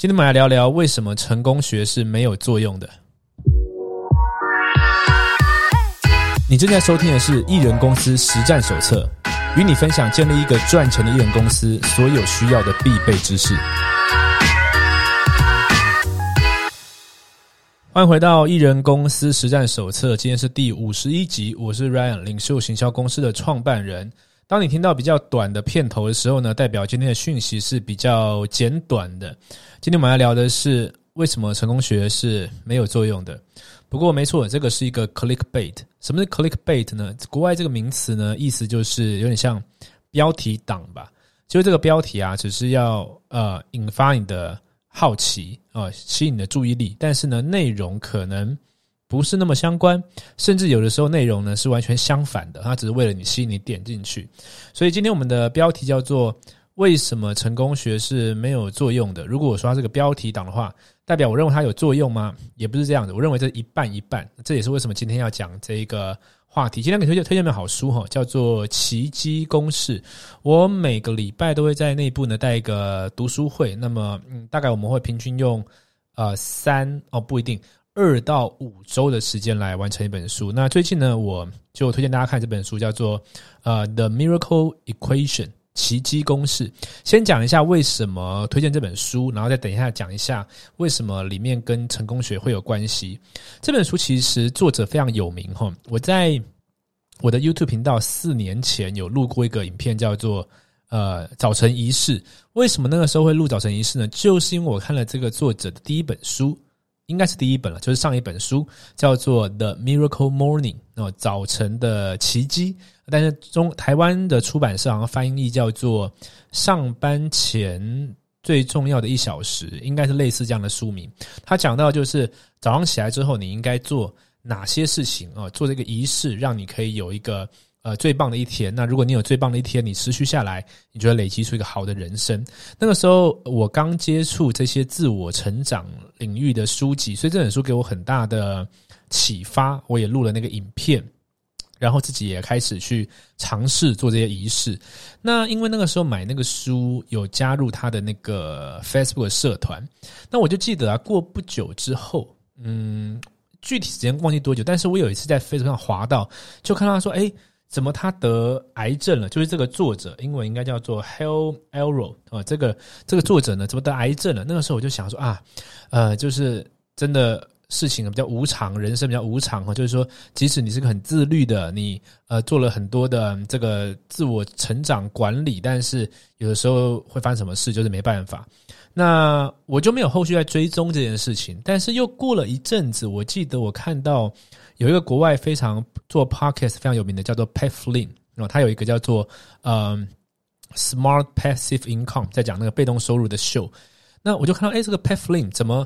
今天我们来聊聊为什么成功学是没有作用的。你正在收听的是《艺人公司实战手册》，与你分享建立一个赚钱的艺人公司所有需要的必备知识。欢迎回到《艺人公司实战手册》，今天是第五十一集，我是 Ryan，领袖行销公司的创办人。当你听到比较短的片头的时候呢，代表今天的讯息是比较简短的。今天我们要聊的是为什么成功学是没有作用的。不过没错，这个是一个 clickbait。什么是 clickbait 呢？国外这个名词呢，意思就是有点像标题党吧。就是这个标题啊，只是要呃引发你的好奇啊，吸引你的注意力，但是呢，内容可能。不是那么相关，甚至有的时候内容呢是完全相反的，它只是为了你吸引你点进去。所以今天我们的标题叫做“为什么成功学是没有作用的”。如果我说它是个标题党的话，代表我认为它有作用吗？也不是这样的，我认为这一半一半。这也是为什么今天要讲这一个话题。今天给推荐推荐本好书哈，叫做《奇迹公式》。我每个礼拜都会在内部呢带一个读书会，那么嗯，大概我们会平均用呃三哦不一定。二到五周的时间来完成一本书。那最近呢，我就推荐大家看这本书，叫做《呃 The Miracle Equation》奇迹公式。先讲一下为什么推荐这本书，然后再等一下讲一下为什么里面跟成功学会有关系。这本书其实作者非常有名哈。我在我的 YouTube 频道四年前有录过一个影片，叫做“呃早晨仪式”。为什么那个时候会录早晨仪式呢？就是因为我看了这个作者的第一本书。应该是第一本了，就是上一本书叫做《The Miracle Morning》哦，早晨的奇迹。但是中台湾的出版社好像翻译叫做《上班前最重要的一小时》，应该是类似这样的书名。他讲到就是早上起来之后，你应该做哪些事情啊？做这个仪式，让你可以有一个。呃，最棒的一天。那如果你有最棒的一天，你持续下来，你就会累积出一个好的人生。那个时候，我刚接触这些自我成长领域的书籍，所以这本书给我很大的启发。我也录了那个影片，然后自己也开始去尝试做这些仪式。那因为那个时候买那个书，有加入他的那个 Facebook 社团。那我就记得啊，过不久之后，嗯，具体时间忘记多久，但是我有一次在 Facebook 上滑到，就看到他说，哎。怎么他得癌症了？就是这个作者，英文应该叫做 Hal Elro 啊。这个这个作者呢，怎么得癌症了？那个时候我就想说啊，呃，就是真的事情比较无常，人生比较无常哈。就是说，即使你是个很自律的，你呃做了很多的这个自我成长管理，但是有的时候会发生什么事，就是没办法。那我就没有后续在追踪这件事情。但是又过了一阵子，我记得我看到。有一个国外非常做 podcast 非常有名的叫做 Pat Flynn，然后他有一个叫做嗯 Smart Passive Income，在讲那个被动收入的 show，。那我就看到，哎，这个 Pat Flynn 怎么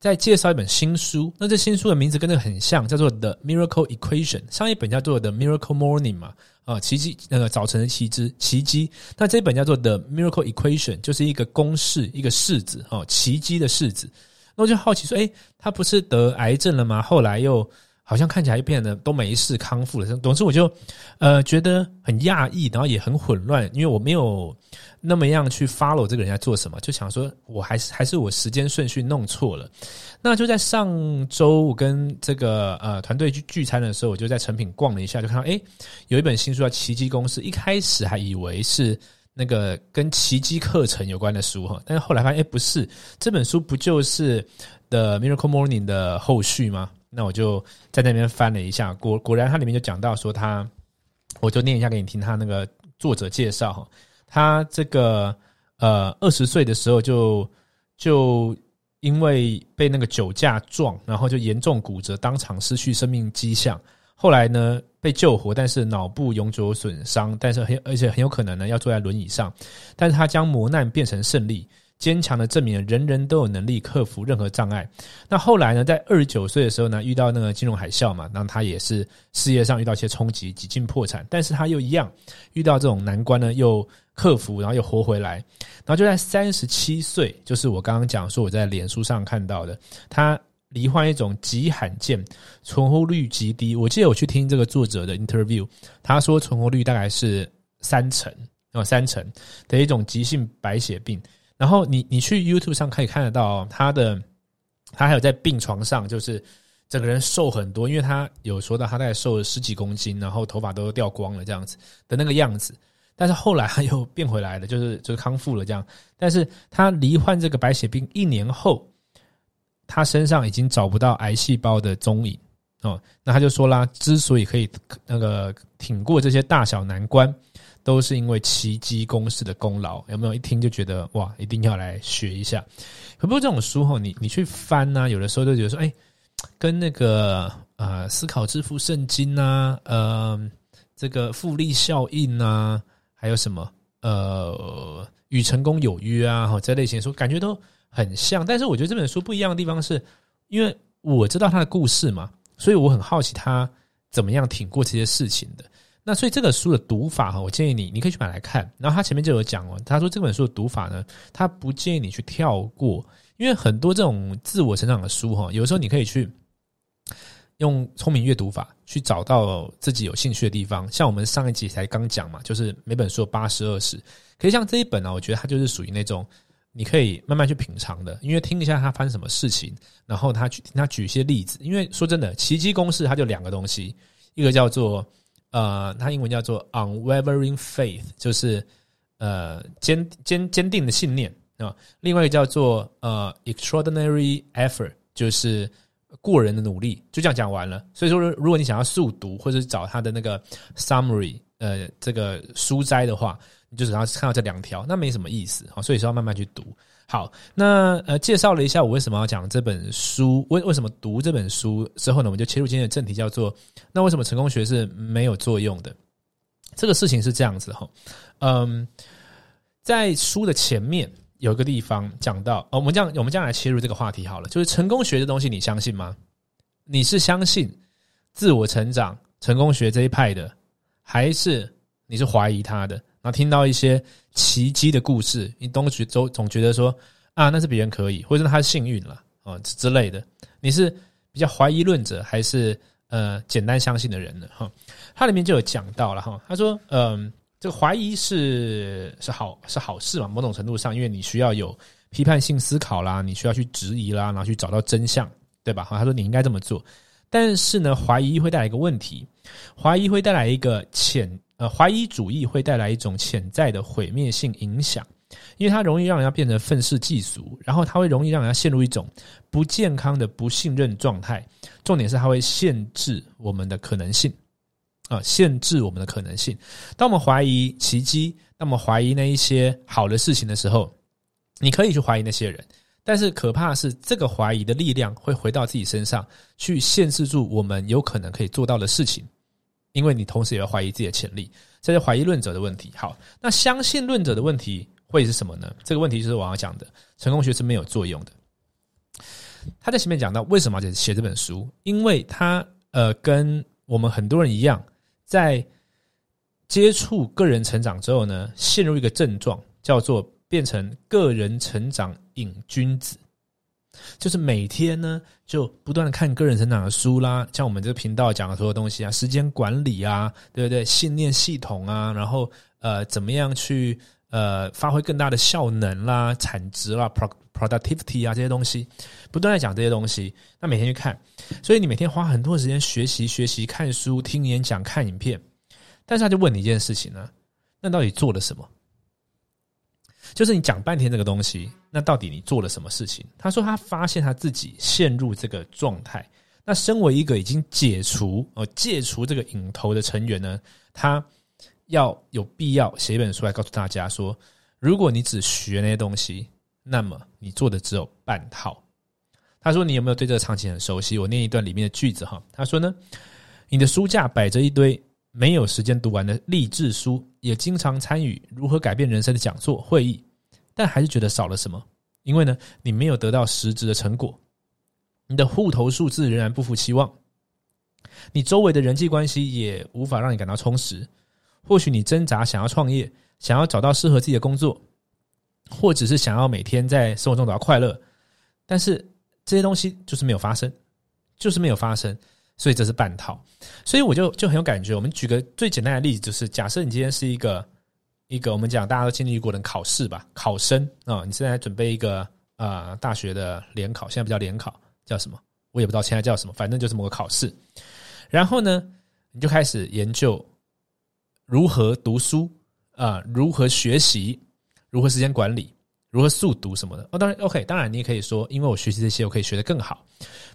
在介绍一本新书？那这新书的名字跟这个很像，叫做 The Miracle Equation。上一本叫做 The Miracle Morning 嘛，啊，奇迹那个早晨的奇迹奇迹。那这本叫做 The Miracle Equation，就是一个公式，一个式子，哦，奇迹的式子。那我就好奇说，哎，他不是得癌症了吗？后来又好像看起来变得都没事康复了，总之我就，呃，觉得很讶异，然后也很混乱，因为我没有那么样去 follow 这个人在做什么，就想说我还是还是我时间顺序弄错了。那就在上周我跟这个呃团队去聚餐的时候，我就在成品逛了一下，就看到哎，有一本新书叫《奇迹公司》，一开始还以为是那个跟奇迹课程有关的书哈，但是后来发现哎不是，这本书不就是《The Miracle Morning》的后续吗？那我就在那边翻了一下，果果然，它里面就讲到说他，我就念一下给你听，他那个作者介绍哈，他这个呃二十岁的时候就就因为被那个酒驾撞，然后就严重骨折，当场失去生命迹象。后来呢被救活，但是脑部永久损伤，但是很而且很有可能呢要坐在轮椅上，但是他将磨难变成胜利。坚强的证明，人人都有能力克服任何障碍。那后来呢，在二十九岁的时候呢，遇到那个金融海啸嘛，那他也是事业上遇到一些冲击，几近破产。但是他又一样遇到这种难关呢，又克服，然后又活回来。然后就在三十七岁，就是我刚刚讲说我在脸书上看到的，他罹患一种极罕见、存活率极低。我记得我去听这个作者的 interview，他说存活率大概是三成哦，三成的一种急性白血病。然后你你去 YouTube 上可以看得到他的，他还有在病床上，就是整个人瘦很多，因为他有说到他大概瘦了十几公斤，然后头发都掉光了这样子的那个样子。但是后来他又变回来了，就是就是康复了这样。但是他罹患这个白血病一年后，他身上已经找不到癌细胞的踪影哦。那他就说啦，之所以可以那个挺过这些大小难关，都是因为奇迹公式的功劳。有没有一听就觉得哇，一定要来学一下？可不过这种书哈，你你去翻呢，有的时候就觉得说，哎，跟那个呃思考致富圣经啊，呃这个复利效应啊。还有什么？呃，与成功有约啊，哈，这类型书感觉都很像。但是我觉得这本书不一样的地方是，因为我知道他的故事嘛，所以我很好奇他怎么样挺过这些事情的。那所以这个书的读法哈，我建议你，你可以去买来看。然后他前面就有讲哦，他说这本书的读法呢，他不建议你去跳过，因为很多这种自我成长的书哈，有时候你可以去。用聪明阅读法去找到自己有兴趣的地方，像我们上一集才刚讲嘛，就是每本书八十二十，可以像这一本呢，我觉得它就是属于那种你可以慢慢去品尝的，因为听一下它发生什么事情，然后他举他举一些例子，因为说真的，奇迹公式它就两个东西，一个叫做呃，它英文叫做 unwavering faith，就是呃坚坚坚定的信念啊，另外一个叫做呃 extraordinary effort，就是。过人的努力就这样讲完了。所以说，如果你想要速读或者找他的那个 summary，呃，这个书摘的话，你就只要看到这两条，那没什么意思啊。所以说要慢慢去读。好，那呃，介绍了一下我为什么要讲这本书，为为什么读这本书之后呢，我们就切入今天的正题，叫做那为什么成功学是没有作用的？这个事情是这样子哈，嗯，在书的前面。有一个地方讲到，哦，我们这样，我们这样来切入这个话题好了。就是成功学的东西，你相信吗？你是相信自我成长、成功学这一派的，还是你是怀疑他的？然后听到一些奇迹的故事，你都觉总总觉得说啊，那是别人可以，或者他幸运了啊之类的。你是比较怀疑论者，还是呃简单相信的人呢？哈，它里面就有讲到了哈，他说，嗯。这个怀疑是是好是好事嘛？某种程度上，因为你需要有批判性思考啦，你需要去质疑啦，然后去找到真相，对吧？哈，他说你应该这么做，但是呢，怀疑会带来一个问题，怀疑会带来一个潜呃，怀疑主义会带来一种潜在的毁灭性影响，因为它容易让人家变成愤世嫉俗，然后它会容易让人家陷入一种不健康的不信任状态。重点是它会限制我们的可能性。啊，限制我们的可能性。当我们怀疑奇迹，那么怀疑那一些好的事情的时候，你可以去怀疑那些人，但是可怕的是，这个怀疑的力量会回到自己身上，去限制住我们有可能可以做到的事情。因为你同时也要怀疑自己的潜力，这是怀疑论者的问题。好，那相信论者的问题会是什么呢？这个问题就是我要讲的，成功学是没有作用的。他在前面讲到为什么要写这本书，因为他呃，跟我们很多人一样。在接触个人成长之后呢，陷入一个症状，叫做变成个人成长瘾君子，就是每天呢就不断的看个人成长的书啦，像我们这个频道讲的所有东西啊，时间管理啊，对不对？信念系统啊，然后呃，怎么样去呃发挥更大的效能啦、产值啦、pro productivity 啊这些东西，不断在讲这些东西，那每天去看。所以你每天花很多时间学习、学习、看书、听演讲、看影片，但是他就问你一件事情呢：那到底做了什么？就是你讲半天这个东西，那到底你做了什么事情？他说他发现他自己陷入这个状态。那身为一个已经解除、呃戒除这个瘾头的成员呢，他要有必要写一本书来告诉大家说：如果你只学那些东西，那么你做的只有半套。他说：“你有没有对这个场景很熟悉？”我念一段里面的句子哈。他说呢：“你的书架摆着一堆没有时间读完的励志书，也经常参与如何改变人生的讲座会议，但还是觉得少了什么。因为呢，你没有得到实质的成果，你的户头数字仍然不符期望，你周围的人际关系也无法让你感到充实。或许你挣扎想要创业，想要找到适合自己的工作，或者是想要每天在生活中找到快乐，但是。”这些东西就是没有发生，就是没有发生，所以这是半套。所以我就就很有感觉。我们举个最简单的例子，就是假设你今天是一个一个我们讲大家都经历过的考试吧，考生啊，你现在准备一个啊大学的联考，现在不叫联考，叫什么？我也不知道现在叫什么，反正就是某个考试。然后呢，你就开始研究如何读书啊，如何学习，如何时间管理，如何速读什么的。哦，当然 OK，当然你也可以说，因为我学习这些，我可以学得更好，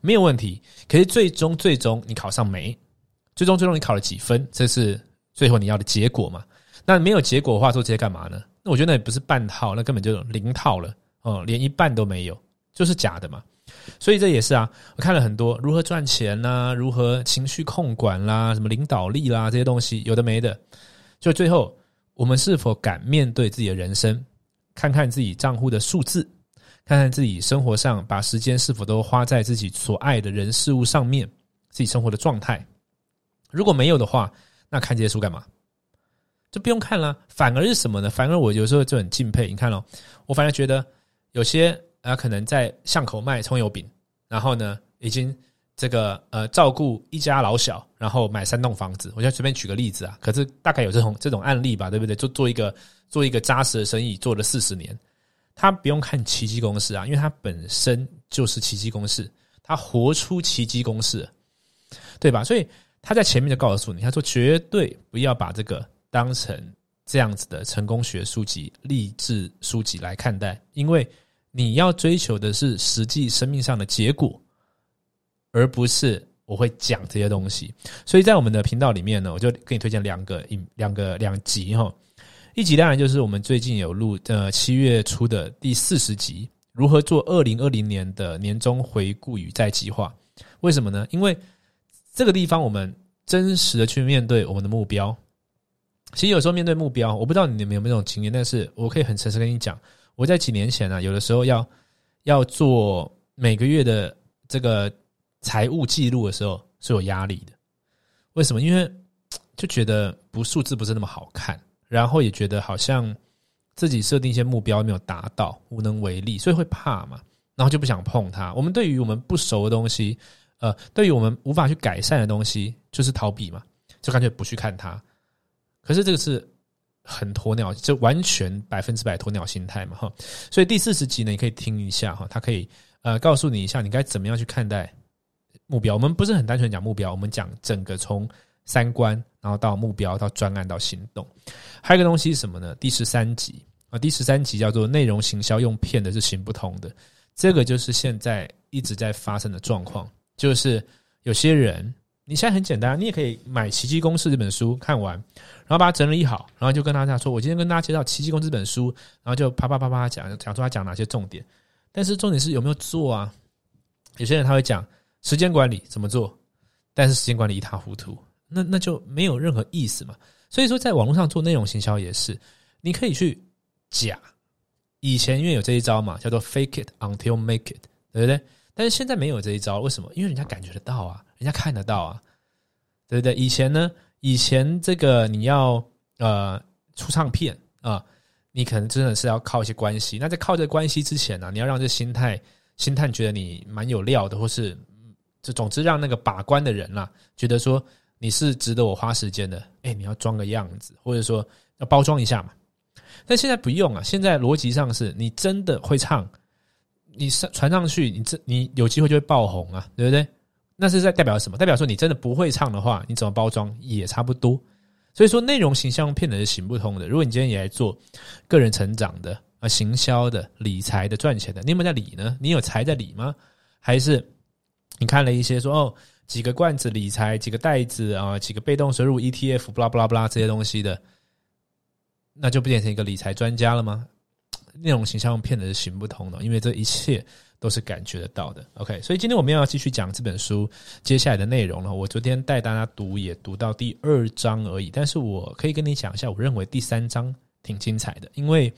没有问题。可是最终最终你考上没？最终最终你考了几分？这是最后你要的结果嘛？那没有结果的话，说这些干嘛呢？那我觉得那也不是半套，那根本就零套了哦，连一半都没有，就是假的嘛。所以这也是啊，我看了很多如何赚钱啦，如何情绪控管啦，什么领导力啦这些东西，有的没的。就最后，我们是否敢面对自己的人生？看看自己账户的数字，看看自己生活上把时间是否都花在自己所爱的人事物上面，自己生活的状态。如果没有的话，那看这些书干嘛？就不用看了。反而是什么呢？反而我有时候就很敬佩。你看哦，我反而觉得有些啊，可能在巷口卖葱油饼，然后呢，已经这个呃照顾一家老小，然后买三栋房子。我就随便举个例子啊，可是大概有这种这种案例吧，对不对？就做一个做一个扎实的生意，做了四十年，他不用看奇迹公式啊，因为他本身就是奇迹公式，他活出奇迹公式，对吧？所以。他在前面就告诉你，他说绝对不要把这个当成这样子的成功学书籍、励志书籍来看待，因为你要追求的是实际生命上的结果，而不是我会讲这些东西。所以在我们的频道里面呢，我就给你推荐两个、一两个两集哈。一集当然就是我们最近有录呃七月初的第四十集，如何做二零二零年的年终回顾与再计划？为什么呢？因为这个地方，我们真实的去面对我们的目标。其实有时候面对目标，我不知道你们有没有这种经验，但是我可以很诚实跟你讲，我在几年前啊，有的时候要要做每个月的这个财务记录的时候是有压力的。为什么？因为就觉得不数字不是那么好看，然后也觉得好像自己设定一些目标没有达到，无能为力，所以会怕嘛，然后就不想碰它。我们对于我们不熟的东西。呃，对于我们无法去改善的东西，就是逃避嘛，就干脆不去看它。可是这个是很鸵鸟，就完全百分之百鸵鸟心态嘛，哈。所以第四十集呢，你可以听一下哈，它可以呃告诉你一下，你该怎么样去看待目标。我们不是很单纯讲目标，我们讲整个从三观，然后到目标，到专案，到行动。还有一个东西是什么呢？第十三集啊，第十三集叫做内容行销用骗的是行不通的，这个就是现在一直在发生的状况。就是有些人，你现在很简单，你也可以买《奇迹公式》这本书看完，然后把它整理好，然后就跟大家说：“我今天跟大家介绍《奇迹公式》这本书。”然后就啪啪啪啪讲讲出他讲哪些重点。但是重点是有没有做啊？有些人他会讲时间管理怎么做，但是时间管理一塌糊涂，那那就没有任何意思嘛。所以说，在网络上做内容行销也是，你可以去假。以前因为有这一招嘛，叫做 “fake it until make it”，对不对？但是现在没有这一招，为什么？因为人家感觉得到啊，人家看得到啊，对不对？以前呢，以前这个你要呃出唱片啊，你可能真的是要靠一些关系。那在靠这关系之前呢，你要让这心态心态觉得你蛮有料的，或是就总之让那个把关的人啦，觉得说你是值得我花时间的。哎，你要装个样子，或者说要包装一下嘛。但现在不用啊，现在逻辑上是你真的会唱。你上传上去，你这你有机会就会爆红啊，对不对？那是在代表什么？代表说你真的不会唱的话，你怎么包装也差不多。所以说，内容形象骗人是行不通的。如果你今天也来做个人成长的啊、行销的、理财的、赚钱的，你有没有在理呢？你有财在理吗？还是你看了一些说哦，几个罐子理财，几个袋子啊，几个被动收入 ETF，不拉不拉不拉这些东西的，那就不变成一个理财专家了吗？内容形象骗的是行不通的，因为这一切都是感觉得到的。OK，所以今天我们要继续讲这本书接下来的内容了。我昨天带大家读也读到第二章而已，但是我可以跟你讲一下，我认为第三章挺精彩的，因为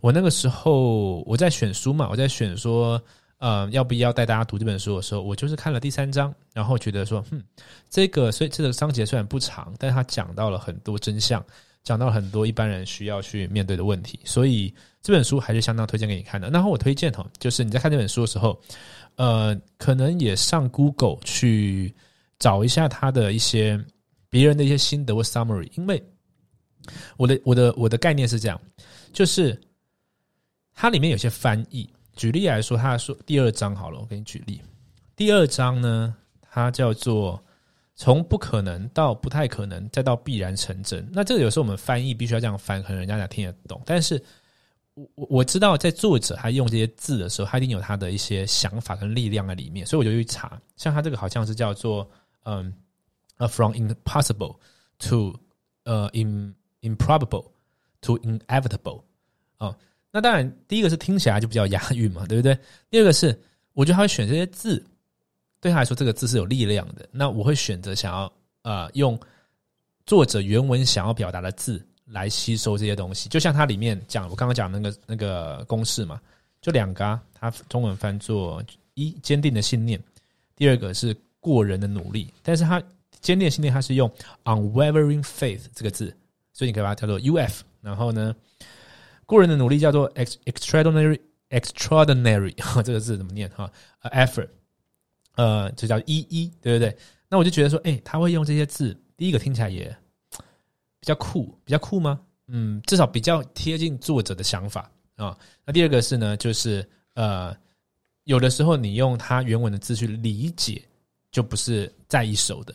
我那个时候我在选书嘛，我在选说，呃，要不要带大家读这本书的时候，我就是看了第三章，然后觉得说，嗯，这个所以这个章节虽然不长，但是它讲到了很多真相。讲到了很多一般人需要去面对的问题，所以这本书还是相当推荐给你看的。然后我推荐哈，就是你在看这本书的时候，呃，可能也上 Google 去找一下他的一些别人的一些心得或 summary，因为我的我的我的概念是这样，就是它里面有些翻译。举例来说，他说第二章好了，我给你举例。第二章呢，它叫做从不可能到不太可能，再到必然成真。那这个有时候我们翻译必须要这样翻，可能人家才听得懂。但是我我我知道，在作者他用这些字的时候，他一定有他的一些想法跟力量在里面，所以我就去查。像他这个好像是叫做嗯呃，from impossible to 呃 im improbable to inevitable 啊。那当然，第一个是听起来就比较押韵嘛，对不对？第二个是，我觉得他会选这些字，对他来说这个字是有力量的。那我会选择想要呃用作者原文想要表达的字来吸收这些东西。就像它里面讲，我刚刚讲那个那个公式嘛，就两个，啊，它中文翻作一坚定的信念，第二个是过人的努力。但是它坚定的信念，它是用 unwavering faith 这个字，所以你可以把它叫做 U F。然后呢？过人的努力叫做 extraordinary extraordinary 哈这个字怎么念哈？effort，呃，这叫一一，对不对？那我就觉得说，哎，他会用这些字，第一个听起来也比较酷，比较酷吗？嗯，至少比较贴近作者的想法啊。那第二个是呢，就是呃，有的时候你用他原文的字去理解，就不是在一手的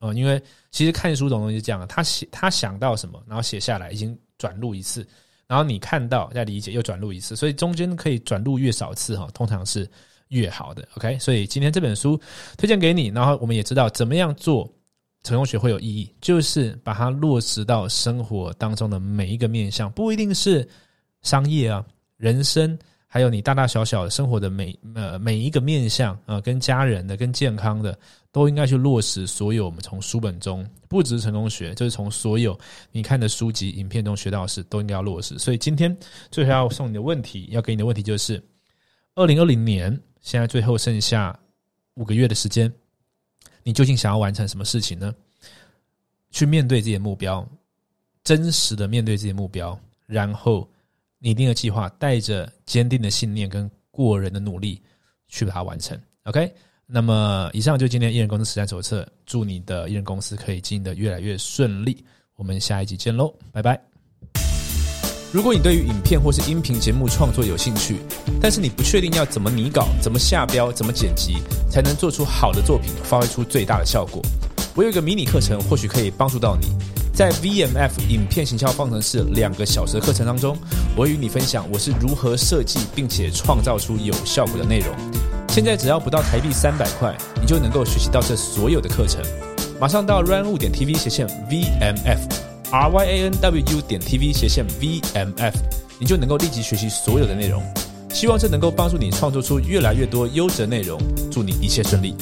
哦。因为其实看书这种东西是这样，他写他想到什么，然后写下来，已经转录一次。然后你看到再理解又转录一次，所以中间可以转录越少次哈，通常是越好的。OK，所以今天这本书推荐给你，然后我们也知道怎么样做成功学会有意义，就是把它落实到生活当中的每一个面向，不一定是商业啊，人生。还有你大大小小生活的每呃每一个面向啊，跟家人的、跟健康的，都应该去落实。所有我们从书本中，不只是成功学，就是从所有你看的书籍、影片中学到的事，都应该要落实。所以今天最后要送你的问题，要给你的问题就是：二零二零年现在最后剩下五个月的时间，你究竟想要完成什么事情呢？去面对自己的目标，真实的面对自己的目标，然后。拟定的计划，带着坚定的信念跟过人的努力去把它完成。OK，那么以上就今天艺人公司实战手册。祝你的艺人公司可以经营的越来越顺利。我们下一集见喽，拜拜。如果你对于影片或是音频节目创作有兴趣，但是你不确定要怎么拟稿、怎么下标、怎么剪辑，才能做出好的作品，发挥出最大的效果，我有一个迷你课程，或许可以帮助到你。在 VMF 影片行销方程式两个小时的课程当中，我与你分享我是如何设计并且创造出有效果的内容。现在只要不到台币三百块，你就能够学习到这所有的课程。马上到 run 点 TV 斜线 VMF，R Y A N W U 点 TV 斜线 VMF，你就能够立即学习所有的内容。希望这能够帮助你创作出越来越多优质内容。祝你一切顺利。